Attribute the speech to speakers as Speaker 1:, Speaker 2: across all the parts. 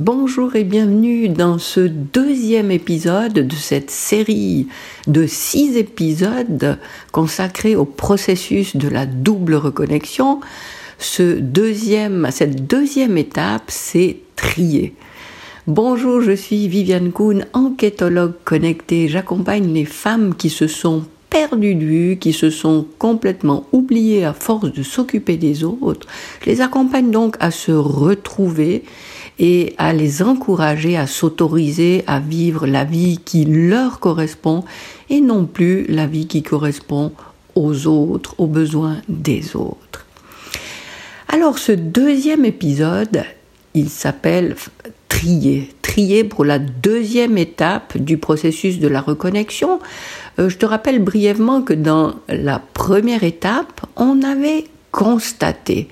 Speaker 1: Bonjour et bienvenue dans ce deuxième épisode de cette série de six épisodes consacrés au processus de la double reconnexion. Ce deuxième, cette deuxième étape, c'est trier. Bonjour, je suis Viviane Kuhn, enquêtologue connectée. J'accompagne les femmes qui se sont perdues de vue, qui se sont complètement oubliées à force de s'occuper des autres. Je les accompagne donc à se retrouver et à les encourager à s'autoriser à vivre la vie qui leur correspond et non plus la vie qui correspond aux autres, aux besoins des autres. Alors ce deuxième épisode, il s'appelle trier. Trier pour la deuxième étape du processus de la reconnexion. Euh, je te rappelle brièvement que dans la première étape, on avait constaté.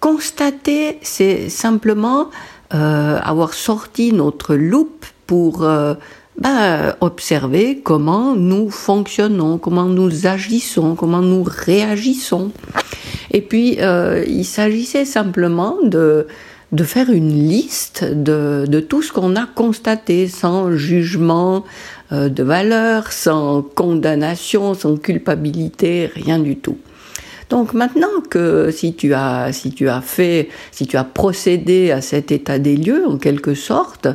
Speaker 1: Constater, c'est simplement euh, avoir sorti notre loupe pour euh, ben, observer comment nous fonctionnons, comment nous agissons, comment nous réagissons. Et puis, euh, il s'agissait simplement de, de faire une liste de, de tout ce qu'on a constaté sans jugement de valeur, sans condamnation, sans culpabilité, rien du tout. Donc maintenant que si tu as, si tu as fait, si tu as procédé à cet état des lieux en quelque sorte,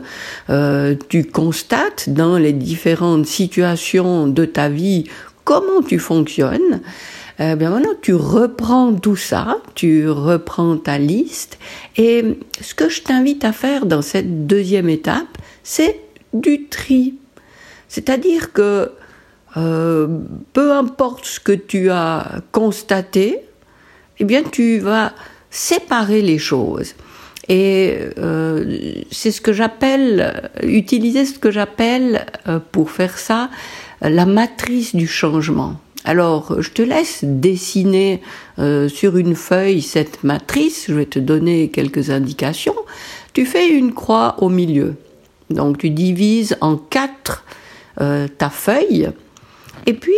Speaker 1: euh, tu constates dans les différentes situations de ta vie comment tu fonctionnes. Eh bien maintenant, tu reprends tout ça, tu reprends ta liste, et ce que je t'invite à faire dans cette deuxième étape, c'est du tri. C'est-à-dire que euh, peu importe ce que tu as constaté, eh bien tu vas séparer les choses. Et euh, c'est ce que j'appelle, utiliser ce que j'appelle, euh, pour faire ça, la matrice du changement. Alors, je te laisse dessiner sur une feuille cette matrice, je vais te donner quelques indications. Tu fais une croix au milieu. Donc, tu divises en quatre ta feuille et puis,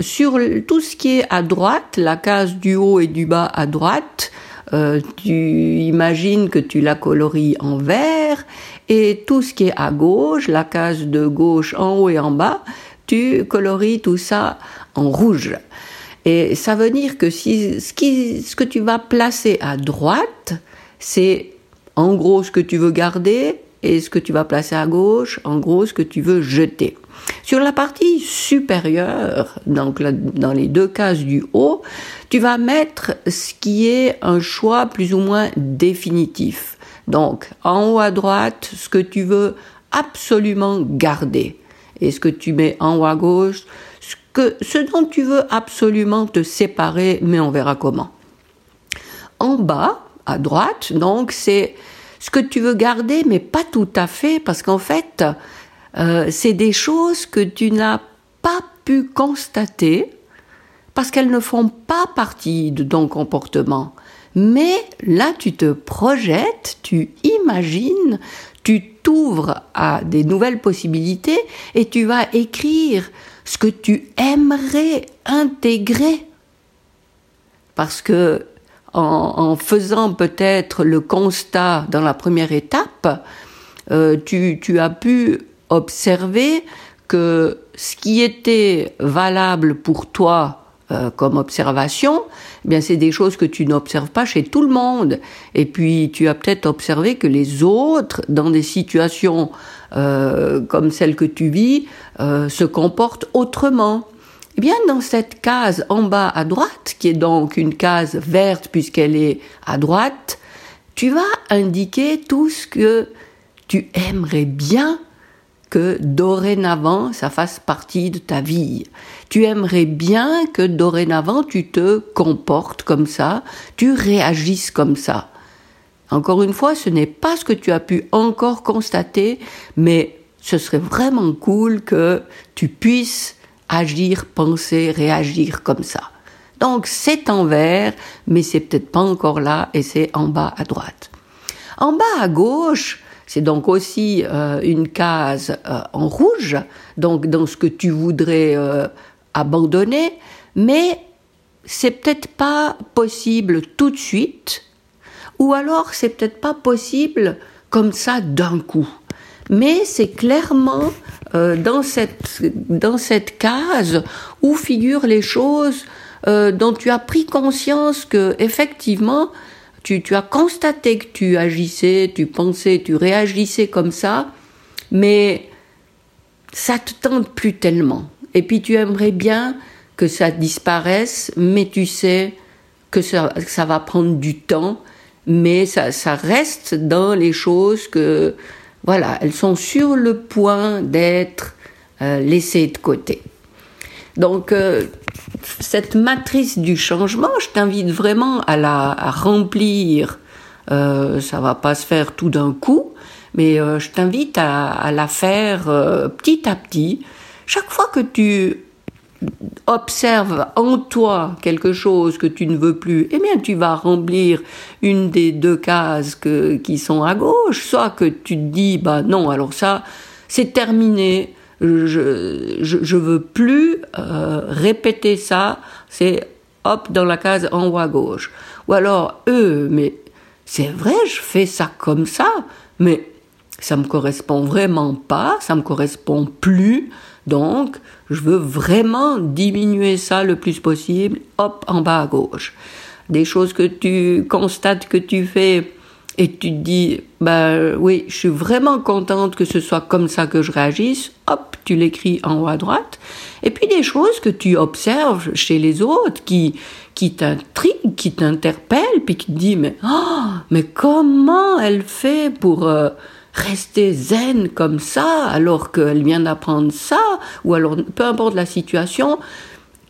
Speaker 1: sur tout ce qui est à droite, la case du haut et du bas à droite, euh, tu imagines que tu la colories en vert, et tout ce qui est à gauche, la case de gauche en haut et en bas, tu colories tout ça en rouge. Et ça veut dire que si, ce, ce que tu vas placer à droite, c'est en gros ce que tu veux garder, et ce que tu vas placer à gauche, en gros ce que tu veux jeter. Sur la partie supérieure, donc dans les deux cases du haut, tu vas mettre ce qui est un choix plus ou moins définitif. Donc, en haut à droite, ce que tu veux absolument garder. Et ce que tu mets en haut à gauche, ce, que, ce dont tu veux absolument te séparer, mais on verra comment. En bas, à droite, donc, c'est ce que tu veux garder, mais pas tout à fait, parce qu'en fait, euh, c'est des choses que tu n'as pas pu constater parce qu'elles ne font pas partie de ton comportement. Mais là, tu te projettes, tu imagines, tu t'ouvres à des nouvelles possibilités et tu vas écrire ce que tu aimerais intégrer. Parce que en, faisant peut-être le constat dans la première étape, euh, tu, as pu observer que ce qui était valable pour toi euh, comme observation, eh bien c'est des choses que tu n'observes pas chez tout le monde. Et puis tu as peut-être observé que les autres, dans des situations euh, comme celle que tu vis, se comportent autrement. Eh bien, dans cette case en bas à droite, qui est donc une case verte puisqu'elle est à droite, tu vas indiquer tout ce que tu aimerais bien que dorénavant ça fasse partie de ta vie. Tu aimerais bien que dorénavant tu te comportes comme ça, tu réagisses comme ça. Encore une fois, ce n'est pas ce que tu as pu encore constater, mais ce serait vraiment cool que tu puisses agir, penser, réagir comme ça. Donc c'est en vert, mais c'est peut-être pas encore là et c'est en bas à droite. En bas à gauche, c'est donc aussi euh, une case euh, en rouge, donc dans ce que tu voudrais euh, abandonner, mais c'est peut-être pas possible tout de suite, ou alors c'est peut-être pas possible comme ça d'un coup. Mais c'est clairement euh, dans, cette, dans cette case où figurent les choses euh, dont tu as pris conscience que effectivement tu, tu as constaté que tu agissais, tu pensais, tu réagissais comme ça, mais ça te tente plus tellement. Et puis tu aimerais bien que ça disparaisse, mais tu sais que ça, ça va prendre du temps, mais ça, ça reste dans les choses que, voilà, elles sont sur le point d'être euh, laissées de côté. Donc, euh, cette matrice du changement, je t'invite vraiment à la remplir. Euh, ça va pas se faire tout d'un coup, mais je t'invite à, la faire petit à petit. Chaque fois que tu observes en toi quelque chose que tu ne veux plus, eh bien tu vas remplir une des deux cases que, qui sont à gauche, soit que tu te dis bah non alors ça c'est terminé, je, je, je, veux plus euh, répéter ça, c'est hop dans la case en haut à gauche. Ou alors eux, mais c'est vrai, je fais ça comme ça, mais ça me correspond vraiment pas, ça me correspond plus, donc je veux vraiment diminuer ça le plus possible, hop en bas à gauche. Des choses que tu constates que tu fais et tu te dis, bah oui, je suis vraiment contente que ce soit comme ça que je réagisse, hop, tu l'écris en haut à droite. Et puis des choses que tu observes chez les autres qui, qui t'intriguent, qui t'interpellent, puis qui te disent, mais, oh, mais comment elle fait pour euh, rester zen comme ça alors qu'elle vient d'apprendre ça, ou alors peu importe la situation,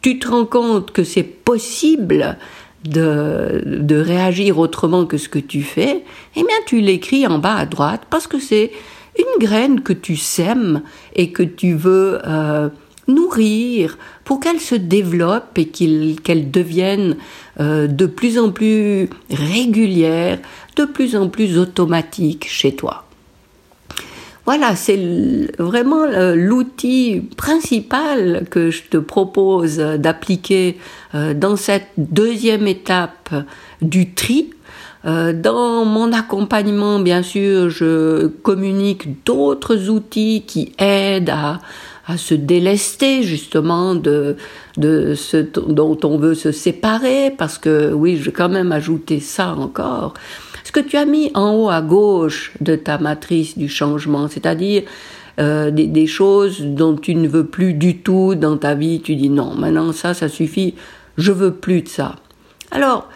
Speaker 1: tu te rends compte que c'est possible de, de réagir autrement que ce que tu fais, eh bien tu l'écris en bas à droite parce que c'est une graine que tu sèmes et que tu veux euh, nourrir pour qu'elle se développe et qu'elle devienne euh, de plus en plus régulière, de plus en plus automatique chez toi. Voilà, c'est vraiment l'outil principal que je te propose d'appliquer euh, dans cette deuxième étape du tri. Euh, dans mon accompagnement, bien sûr, je communique d'autres outils qui aident à, se délester justement de, de ce dont on veut se séparer, parce que oui, je vais quand même ajouter ça encore ce que tu as mis en haut à gauche de ta matrice du changement, c'est-à-dire euh, des, choses dont tu ne veux plus du tout dans ta vie, tu dis non, maintenant ça, ça suffit, je veux plus de ça. Alors,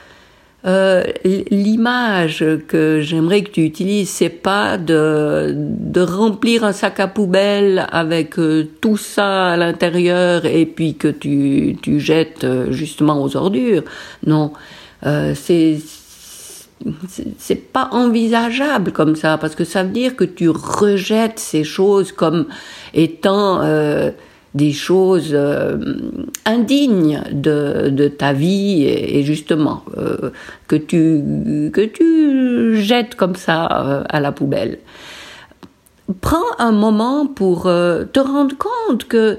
Speaker 1: euh, l'image que j'aimerais que tu utilises, c'est pas de, de remplir un sac à poubelle avec euh, tout ça à l'intérieur et puis que tu, tu jettes justement aux ordures. Non, c'est c'est pas envisageable comme ça parce que ça veut dire que tu rejettes ces choses comme étant euh, des choses euh, indignes de, de, ta vie et, justement euh, que tu que tu jettes comme ça à la poubelle. Prends un moment pour te rendre compte que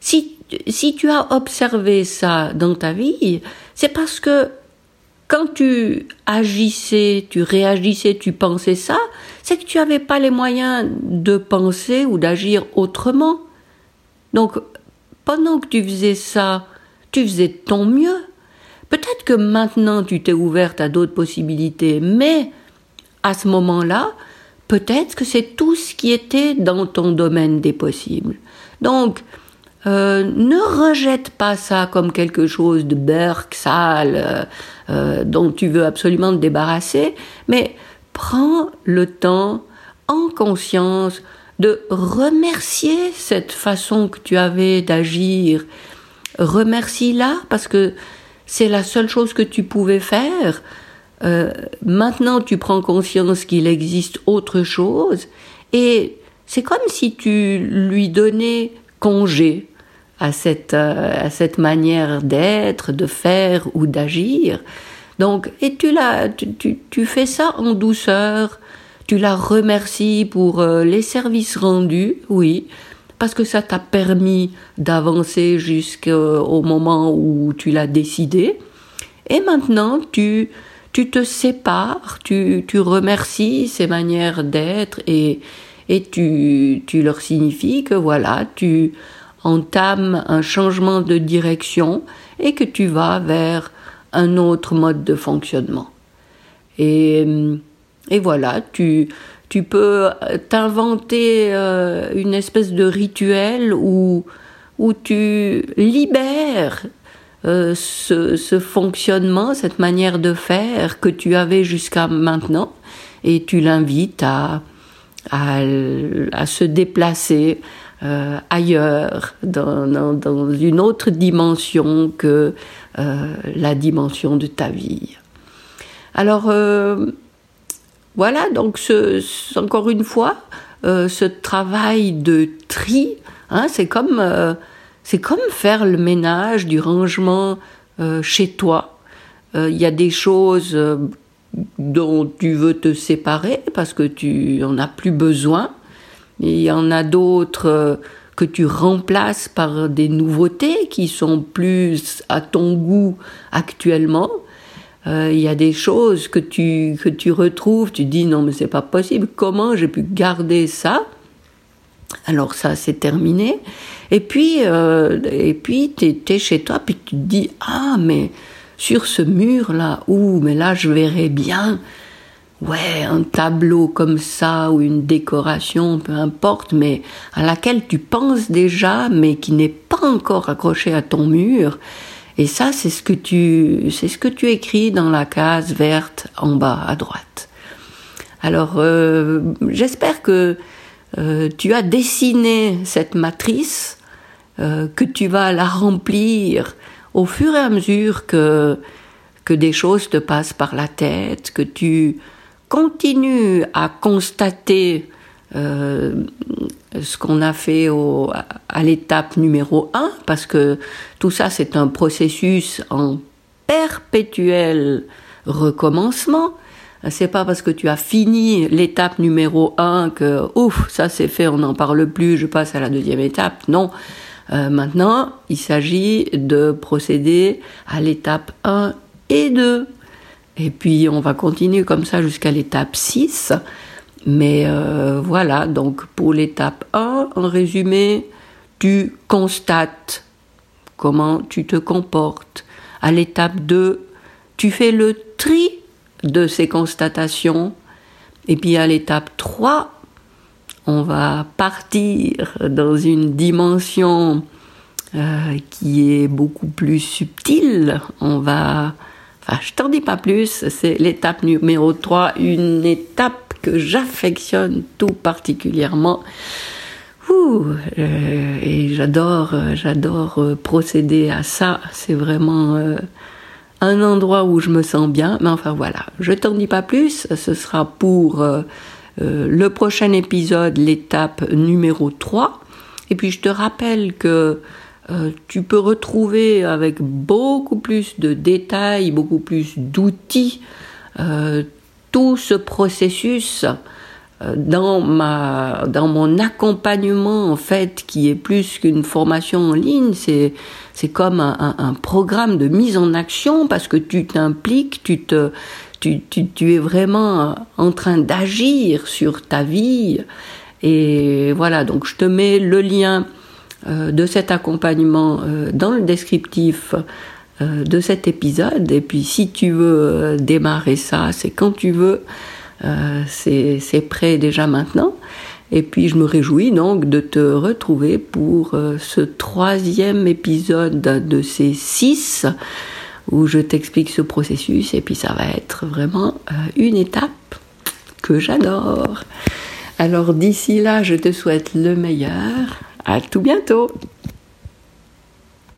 Speaker 1: si si tu as observé ça dans ta vie, c'est parce que quand tu agissais, tu réagissais, tu pensais ça, c'est que tu n'avais pas les moyens de penser ou d'agir autrement. Donc, pendant que tu faisais ça, tu faisais ton mieux. Peut-être que maintenant tu t'es ouverte à d'autres possibilités, mais à ce moment-là, peut-être que c'est tout ce qui était dans ton domaine des possibles. Donc, euh, ne rejette pas ça comme quelque chose de berk, sale, euh, euh, dont tu veux absolument te débarrasser, mais prends le temps, en conscience, de remercier cette façon que tu avais d'agir. Remercie-la parce que c'est la seule chose que tu pouvais faire. Euh, maintenant, tu prends conscience qu'il existe autre chose et c'est comme si tu lui donnais congé à cette, euh, à cette manière d'être, de faire ou d'agir. Donc, et tu, la, tu, tu, tu, fais ça en douceur, tu la remercies pour euh, les services rendus, oui, parce que ça t'a permis d'avancer jusqu'au moment où tu l'as décidé. Et maintenant, tu, tu te sépares, tu, tu remercies ces manières d'être et, et tu, tu leur signifies que voilà, tu entames un changement de direction et que tu vas vers un autre mode de fonctionnement. Et, et voilà, tu, tu peux t'inventer euh, une espèce de rituel où, où tu libères euh, ce, ce, fonctionnement, cette manière de faire que tu avais jusqu'à maintenant, et tu l'invites à, à, à, se déplacer euh, ailleurs, dans, dans, une autre dimension que euh, la dimension de ta vie. Alors, euh, voilà, donc encore une fois, ce travail de tri, hein, c'est comme c'est comme faire le ménage, du rangement chez toi. Il y a des choses dont tu veux te séparer parce que tu en as plus besoin. Il y en a d'autres que tu remplaces par des nouveautés qui sont plus à ton goût actuellement. Il y a des choses que tu, que tu retrouves, tu dis non mais c'est pas possible, comment j'ai pu garder ça? Alors ça, c'est terminé. Et puis, euh, et puis, t'es chez toi, puis tu te dis ah mais sur ce mur là, ouh mais là je verrais bien, ouais un tableau comme ça ou une décoration, peu importe, mais à laquelle tu penses déjà, mais qui n'est pas encore accroché à ton mur. Et ça, c'est ce que tu, c'est ce que tu écris dans la case verte en bas à droite. Alors, euh, j'espère que euh, tu as dessiné cette matrice, euh, que tu vas la remplir au fur et à mesure que, que des choses te passent par la tête, que tu continues à constater euh, ce qu'on a fait à l'étape numéro 1, parce que tout ça c'est un processus en perpétuel recommencement. C'est pas parce que tu as fini l'étape numéro un que ouf, ça c'est fait, on n'en parle plus, je passe à la deuxième étape. Non. Euh, maintenant, il s'agit de procéder à l'étape 1 et 2. Et puis on va continuer comme ça jusqu'à l'étape 6. Mais euh, voilà, donc pour l'étape 1, en résumé, tu constates comment tu te comportes. À l'étape 2, tu fais le tri de ces constatations. Et puis à l'étape 3, on va partir dans une dimension euh, qui est beaucoup plus subtile. On va... Enfin, je t'en dis pas plus, c'est l'étape numéro 3, une étape que j'affectionne tout particulièrement. Euh, et j'adore, j'adore euh, procéder à ça. C'est vraiment un endroit où je me sens bien. Mais enfin voilà, je t'en dis pas plus. Ce sera pour euh, euh, le prochain épisode, l'étape numéro 3. Et puis je te rappelle que euh, tu peux retrouver avec beaucoup plus de détails, beaucoup plus d'outils, tout ce processus dans ma dans mon accompagnement en fait qui est plus qu'une formation en ligne. C'est comme un, programme de mise en action parce que tu t'impliques tu es vraiment en train d'agir sur ta vie. Et voilà donc je te mets le lien euh, de cet accompagnement euh, dans le descriptif euh, de cet épisode et puis si tu veux démarrer ça c'est quand tu veux euh, c'est prêt déjà maintenant. Et puis je me réjouis donc de te retrouver pour euh, ce troisième épisode de ces six où je t'explique ce processus et puis ça va être vraiment euh, une étape que j'adore. Alors d'ici là, je te souhaite le meilleur. À tout bientôt.